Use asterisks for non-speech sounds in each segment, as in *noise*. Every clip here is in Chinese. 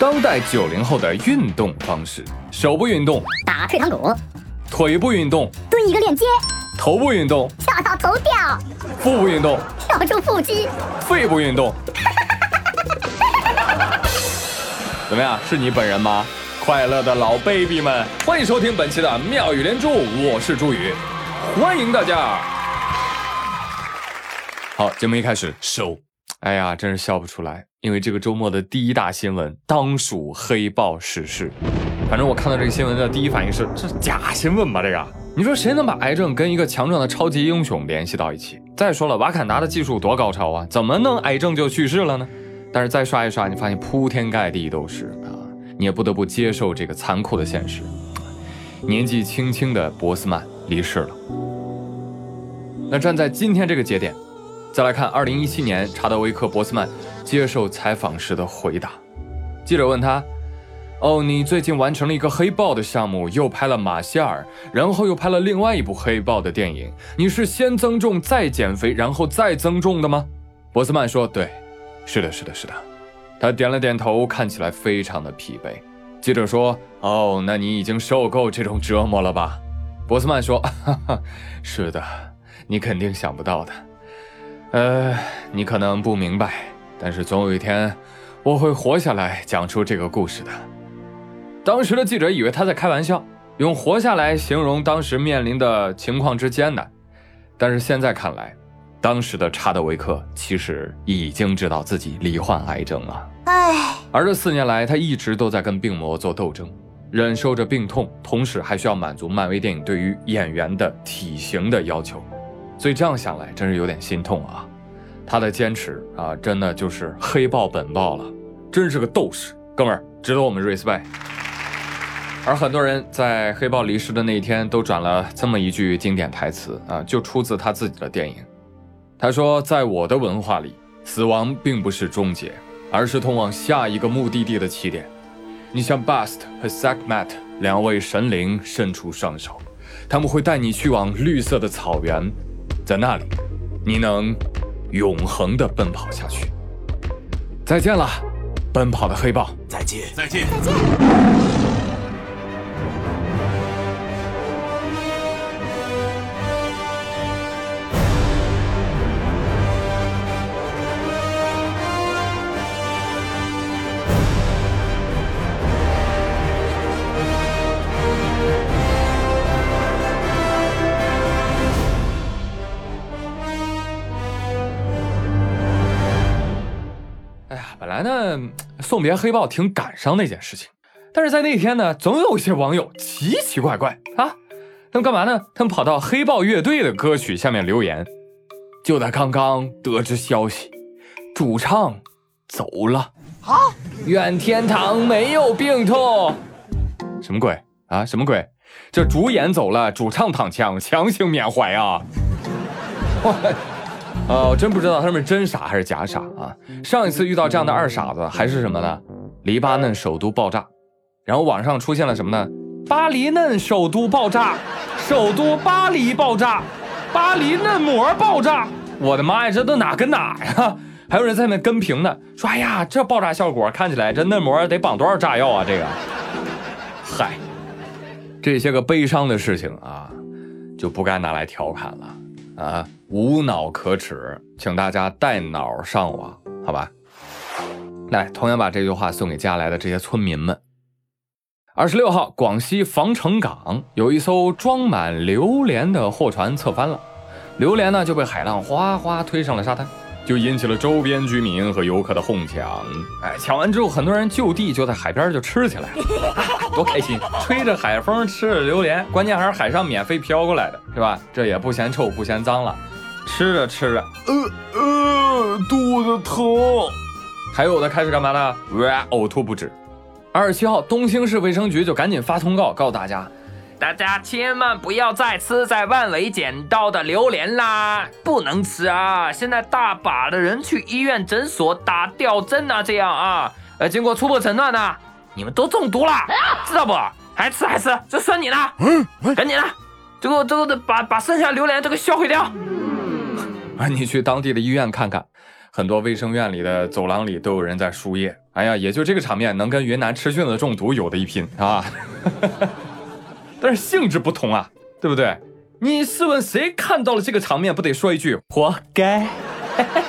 当代九零后的运动方式：手部运动打退堂鼓，腿部运动蹲一个链接，头部运动跳到头掉，腹部运动跳出腹肌，肺部运动。*laughs* 怎么样？是你本人吗？快乐的老 baby 们，欢迎收听本期的妙语连珠，我是朱宇，欢迎大家。好，节目一开始收。哎呀，真是笑不出来，因为这个周末的第一大新闻当属黑豹逝世。反正我看到这个新闻的第一反应是，这是假新闻吧？这个，你说谁能把癌症跟一个强壮的超级英雄联系到一起？再说了，瓦坎达的技术多高超啊，怎么能癌症就去世了呢？但是再刷一刷，你发现铺天盖地都是啊，你也不得不接受这个残酷的现实。年纪轻轻的博斯曼离世了。那站在今天这个节点。再来看2017年查德维克·博斯曼接受采访时的回答。记者问他：“哦，你最近完成了一个黑豹的项目，又拍了马歇尔，然后又拍了另外一部黑豹的电影。你是先增重再减肥，然后再增重的吗？”博斯曼说：“对，是的，是的，是的。”他点了点头，看起来非常的疲惫。记者说：“哦，那你已经受够这种折磨了吧？”博斯曼说：“哈哈，是的，你肯定想不到的。”呃，你可能不明白，但是总有一天，我会活下来讲出这个故事的。当时的记者以为他在开玩笑，用“活下来”形容当时面临的情况之艰难。但是现在看来，当时的查德维克其实已经知道自己罹患癌症了。唉，而这四年来，他一直都在跟病魔做斗争，忍受着病痛，同时还需要满足漫威电影对于演员的体型的要求。所以这样想来，真是有点心痛啊！他的坚持啊，真的就是黑豹本豹了，真是个斗士，哥们儿，值得我们 respect。而很多人在黑豹离世的那一天，都转了这么一句经典台词啊，就出自他自己的电影。他说：“在我的文化里，死亡并不是终结，而是通往下一个目的地的起点。你像 Bast 和 Sakmat 两位神灵伸出双手，他们会带你去往绿色的草原。”在那里，你能永恒的奔跑下去。再见了，奔跑的黑豹。再见，再见，再见。来呢，送别黑豹挺感伤的一件事情，但是在那天呢，总有一些网友奇奇怪怪啊，他们干嘛呢？他们跑到黑豹乐队的歌曲下面留言。就在刚刚得知消息，主唱走了啊！愿天堂没有病痛。什么鬼啊？什么鬼？这主演走了，主唱躺枪，强行缅怀啊！*laughs* 呃，我真不知道他们是真傻还是假傻啊！上一次遇到这样的二傻子还是什么呢？黎巴嫩首都爆炸，然后网上出现了什么呢？巴黎嫩首都爆炸，首都巴黎爆炸，巴黎嫩膜爆炸！我的妈呀，这都哪跟哪呀？*laughs* 还有人在那跟评呢，说哎呀，这爆炸效果看起来这嫩膜得绑多少炸药啊？这个，嗨，这些个悲伤的事情啊，就不该拿来调侃了啊！无脑可耻，请大家带脑上网，好吧？来，同样把这句话送给家来的这些村民们。二十六号，广西防城港有一艘装满榴莲的货船侧翻了，榴莲呢就被海浪哗哗推上了沙滩。就引起了周边居民和游客的哄抢，哎，抢完之后，很多人就地就在海边就吃起来了，*laughs* 多开心！吹着海风吃着榴莲，关键还是海上免费飘过来的，是吧？这也不嫌臭不嫌脏了，吃着吃着，呃呃，肚子疼，还有的开始干嘛呢？哇，呕吐不止。二十七号，东兴市卫生局就赶紧发通告告诉大家。大家千万不要再吃在万维捡到的榴莲啦，不能吃啊！现在大把的人去医院、诊所打吊针啊，这样啊，呃，经过初步诊断呢，你们都中毒了，知道不？还吃还吃，这算你的，嗯，赶紧的，这个这个把把剩下榴莲这个销毁掉。啊，*laughs* 你去当地的医院看看，很多卫生院里的走廊里都有人在输液。哎呀，也就这个场面能跟云南吃菌子中毒有的一拼啊！但是性质不同啊，对不对？你试问谁看到了这个场面不得说一句活该？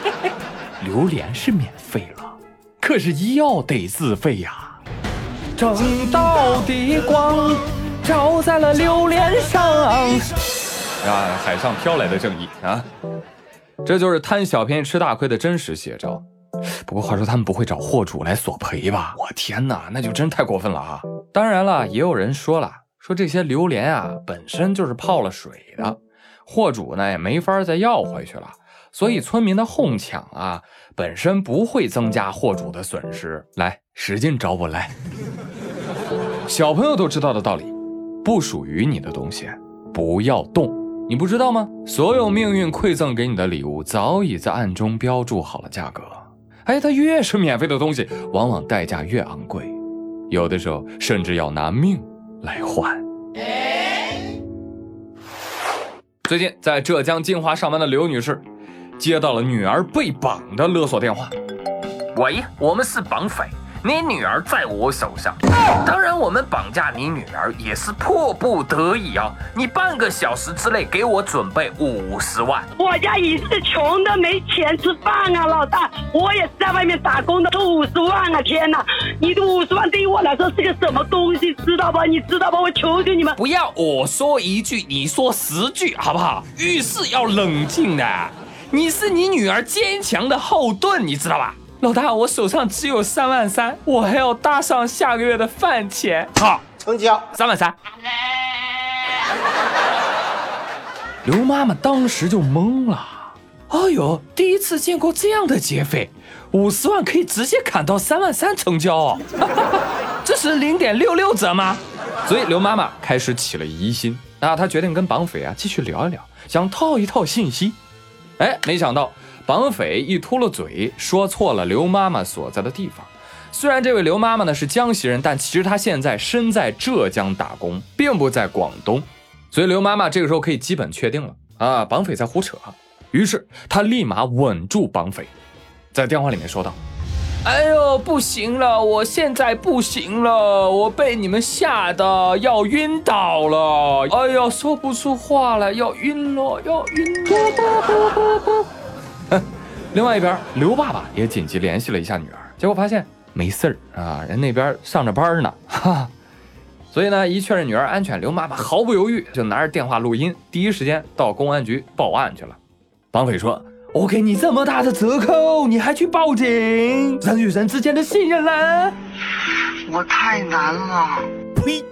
*laughs* 榴莲是免费了，可是医药得自费呀。正道的光照在了榴莲上，啊，海上飘来的正义啊！这就是贪小便宜吃大亏的真实写照。不过话说，他们不会找货主来索赔吧？我天哪，那就真太过分了啊！当然了，也有人说了，说这些榴莲啊本身就是泡了水的，货主呢也没法再要回去了，所以村民的哄抢啊本身不会增加货主的损失。来，使劲找我来！小朋友都知道的道理，不属于你的东西不要动，你不知道吗？所有命运馈赠给你的礼物，早已在暗中标注好了价格。哎，它越是免费的东西，往往代价越昂贵，有的时候甚至要拿命来换。最近在浙江金华上班的刘女士，接到了女儿被绑的勒索电话。喂，我们是绑匪。你女儿在我手上，当然我们绑架你女儿也是迫不得已啊！你半个小时之内给我准备五十万。我家也是穷的没钱吃饭啊，老大，我也是在外面打工的，都五十万啊！天哪，你的五十万对于我来说是个什么东西，知道吧？你知道吧？我求求你们，不要我说一句你说十句，好不好？遇事要冷静的，你是你女儿坚强的后盾，你知道吧？老大，我手上只有三万三，我还要搭上下个月的饭钱。好，成交三万三。刘妈妈当时就懵了。哎呦，第一次见过这样的劫匪，五十万可以直接砍到三万三成交哦，*laughs* 这是零点六六折吗？所以刘妈妈开始起了疑心，那，她决定跟绑匪啊继续聊一聊，想套一套信息。哎，没想到。绑匪一秃噜嘴，说错了刘妈妈所在的地方。虽然这位刘妈妈呢是江西人，但其实她现在身在浙江打工，并不在广东。所以刘妈妈这个时候可以基本确定了啊，绑匪在胡扯。于是她立马稳住绑匪，在电话里面说道：“哎呦，不行了，我现在不行了，我被你们吓得要晕倒了。哎呦，说不出话了，要晕了，要晕了。” *laughs* 另外一边，刘爸爸也紧急联系了一下女儿，结果发现没事儿啊，人那边上着班呢。哈，*laughs* 所以呢，一确认女儿安全，刘妈妈毫不犹豫就拿着电话录音，第一时间到公安局报案去了。绑匪说：“我给你这么大的折扣，你还去报警？人与人之间的信任呢？我太难了。”呸！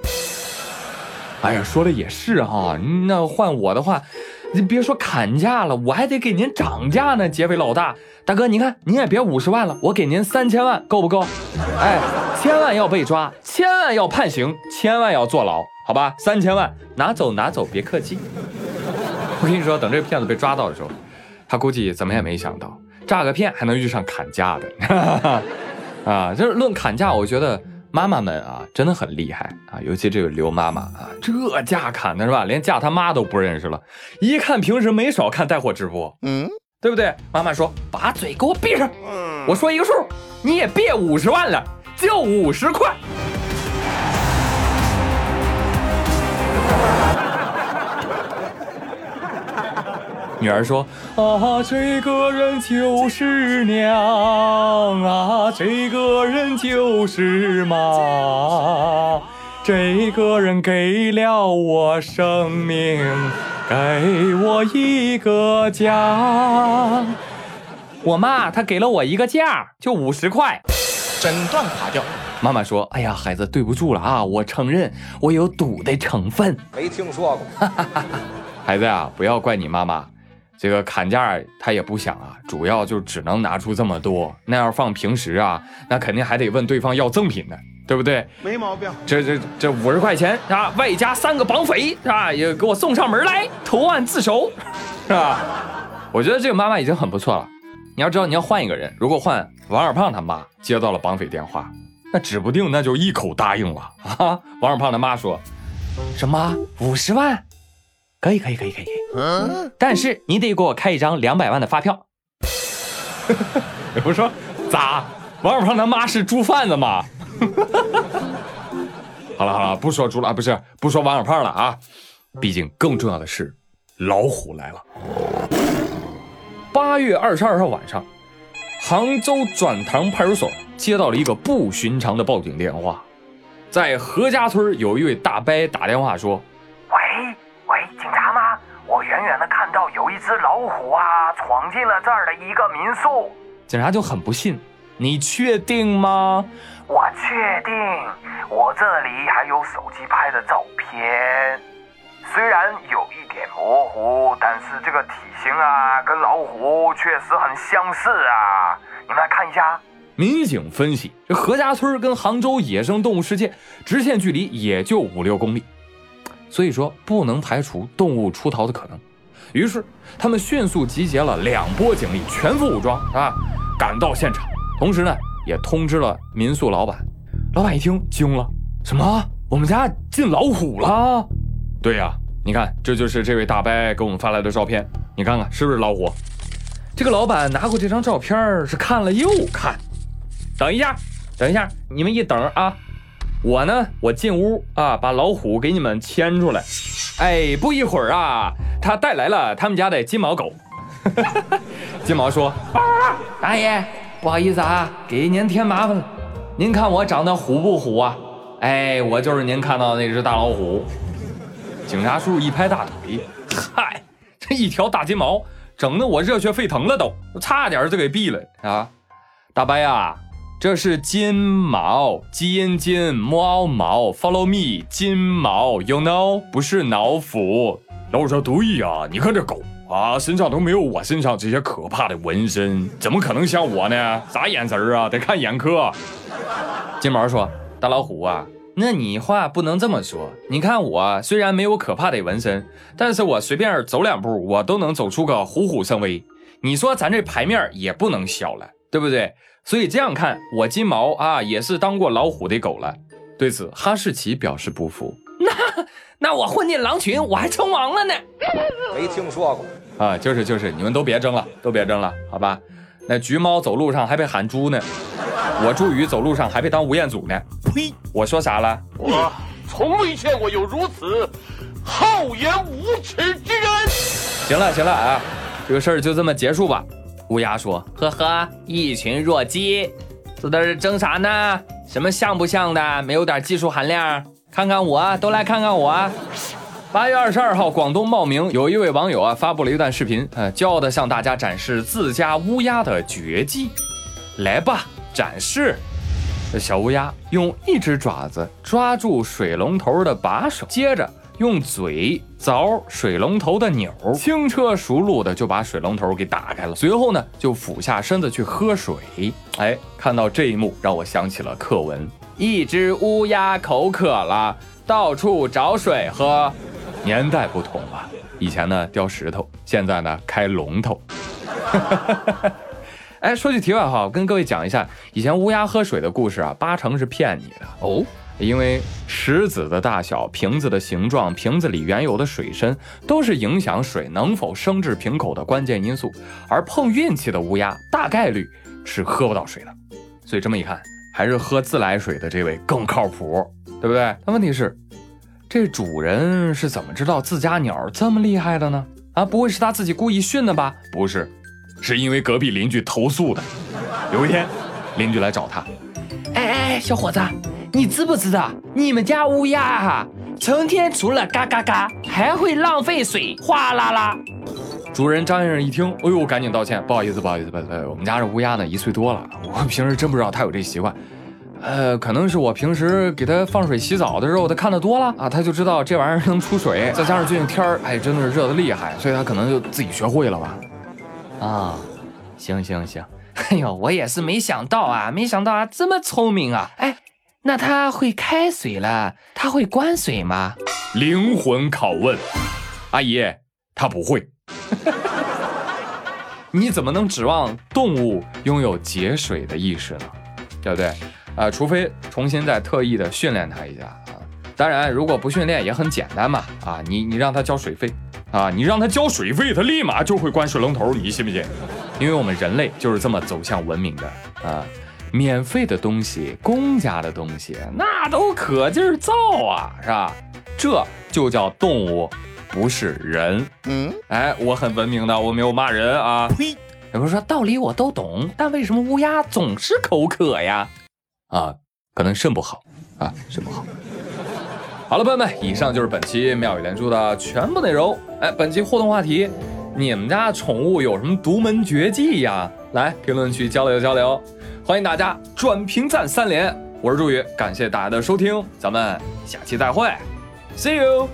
哎呀，说的也是哈，那换我的话。你别说砍价了，我还得给您涨价呢，劫匪老大，大哥，你看您也别五十万了，我给您三千万，够不够？哎，千万要被抓，千万要判刑，千万要坐牢，好吧？三千万拿走拿走，别客气。*laughs* 我跟你说，等这个骗子被抓到的时候，他估计怎么也没想到，诈个骗还能遇上砍价的，*laughs* 啊，就是论砍价，我觉得。妈妈们啊，真的很厉害啊！尤其这个刘妈妈啊，这价砍的是吧？连价他妈都不认识了。一看平时没少看带货直播，嗯，对不对？妈妈说：“把嘴给我闭上。”我说一个数，你也别五十万了，就五十块。女儿说：“啊，这个人就是娘啊，这个人就是妈，这个人给了我生命，给我一个家。我妈她给了我一个价，就五十块。诊断垮掉。妈妈说：哎呀，孩子，对不住了啊，我承认我有赌的成分。没听说过。*laughs* 孩子呀，不要怪你妈妈。”这个砍价他也不想啊，主要就只能拿出这么多。那要放平时啊，那肯定还得问对方要赠品呢，对不对？没毛病。这这这五十块钱啊，外加三个绑匪啊，也给我送上门来投案自首，是吧？我觉得这个妈妈已经很不错了。你要知道，你要换一个人，如果换王二胖他妈接到了绑匪电话，那指不定那就一口答应了啊。王二胖他妈说：“什么五十万？”可以可以可以可以，嗯，但是你得给我开一张两百万的发票。*laughs* 我说咋？王小胖他妈是猪贩子吗？*laughs* 好了好了，不说猪了，不是不说王小胖了啊。毕竟更重要的是，老虎来了。八月二十二号晚上，杭州转塘派出所接到了一个不寻常的报警电话，在何家村有一位大伯打电话说：“，远远的看到有一只老虎啊，闯进了这儿的一个民宿。”警察就很不信：“你确定吗？”“我确定，我这里还有手机拍的照片。”虽然有一点模糊，但是这个体型啊，跟老虎确实很相似啊！你们来看一下。民警分析，这何家村跟杭州野生动物世界直线距离也就五六公里，所以说不能排除动物出逃的可能。于是他们迅速集结了两波警力，全副武装啊，赶到现场，同时呢也通知了民宿老板。老板一听惊了：什么？我们家进老虎了？对呀，你看，这就是这位大伯给我们发来的照片，你看看是不是老虎？这个老板拿过这张照片是看了又看。等一下，等一下，你们一等啊！我呢，我进屋啊，把老虎给你们牵出来。哎，不一会儿啊，他带来了他们家的金毛狗。*laughs* 金毛说：“大爷，不好意思啊，给您添麻烦了。您看我长得虎不虎啊？哎，我就是您看到的那只大老虎。”警察叔叔一拍大腿，嗨，这一条大金毛，整得我热血沸腾了，都差点就给毙了啊！大白呀，这是金毛，基因金，猫毛，Follow me，金毛，You know，不是老虎。老说对呀，你看这狗啊，身上都没有我身上这些可怕的纹身，怎么可能像我呢？啥眼神啊？得看眼科。金毛说：“大老虎啊。”那你话不能这么说。你看我虽然没有可怕的纹身，但是我随便走两步，我都能走出个虎虎生威。你说咱这牌面也不能小了，对不对？所以这样看，我金毛啊也是当过老虎的狗了。对此，哈士奇表示不服。那 *laughs* 那我混进狼群，我还称王了呢？没听说过啊，*laughs* 就是就是，你们都别争了，都别争了，好吧？那橘猫走路上还被喊猪呢。我朱宇走路上还被当吴彦祖呢！呸！我说啥了？我从未见过有如此厚颜无耻之人。行了行了啊，这个事儿就这么结束吧。乌鸦说：“呵呵，一群弱鸡，这在这争啥呢？什么像不像的？没有点技术含量？看看我，都来看看我。”八月二十二号，广东茂名有一位网友啊发布了一段视频，呃，骄傲的向大家展示自家乌鸦的绝技。来吧。展示，小乌鸦用一只爪子抓住水龙头的把手，接着用嘴凿水龙头的钮，轻车熟路的就把水龙头给打开了。随后呢，就俯下身子去喝水。哎，看到这一幕，让我想起了课文：一只乌鸦口渴了，到处找水喝。年代不同了，以前呢叼石头，现在呢开龙头。*laughs* 哎，说句题外话，我跟各位讲一下以前乌鸦喝水的故事啊，八成是骗你的哦。因为石子的大小、瓶子的形状、瓶子里原有的水深，都是影响水能否升至瓶口的关键因素。而碰运气的乌鸦，大概率是喝不到水的。所以这么一看，还是喝自来水的这位更靠谱，对不对？但问题是，这主人是怎么知道自家鸟这么厉害的呢？啊，不会是他自己故意训的吧？不是。是因为隔壁邻居投诉的。有一天，邻居来找他，哎哎，小伙子，你知不知道你们家乌鸦哈，成天除了嘎嘎嘎，还会浪费水，哗啦啦。主人张先生一听，哎呦，赶紧道歉，不好意思，不好意思，不好意思，我们家这乌鸦呢一岁多了，我平时真不知道它有这习惯，呃，可能是我平时给它放水洗澡的时候，它看的多了啊，它就知道这玩意儿能出水，再加上最近天儿，哎，真的是热的厉害，所以它可能就自己学会了吧。啊，行行行，*laughs* 哎呦，我也是没想到啊，没想到啊，这么聪明啊！哎，那它会开水了，它会关水吗？灵魂拷问，阿姨，它不会。*laughs* 你怎么能指望动物拥有节水的意识呢？对不对？啊，除非重新再特意的训练它一下啊。当然，如果不训练也很简单嘛。啊，你你让它交水费。啊，你让它交水费，它立马就会关水龙头，你信不信？因为我们人类就是这么走向文明的啊。免费的东西、公家的东西，那都可劲儿造啊，是吧？这就叫动物，不是人。嗯，哎，我很文明的，我没有骂人啊。呸！有人说道理我都懂，但为什么乌鸦总是口渴呀？啊，可能肾不好啊，肾不好。好了，朋友们，以上就是本期妙语连珠的全部内容。哎，本期互动话题：你们家宠物有什么独门绝技呀？来评论区交流交流，欢迎大家转评赞三连。我是朱宇，感谢大家的收听，咱们下期再会，See you。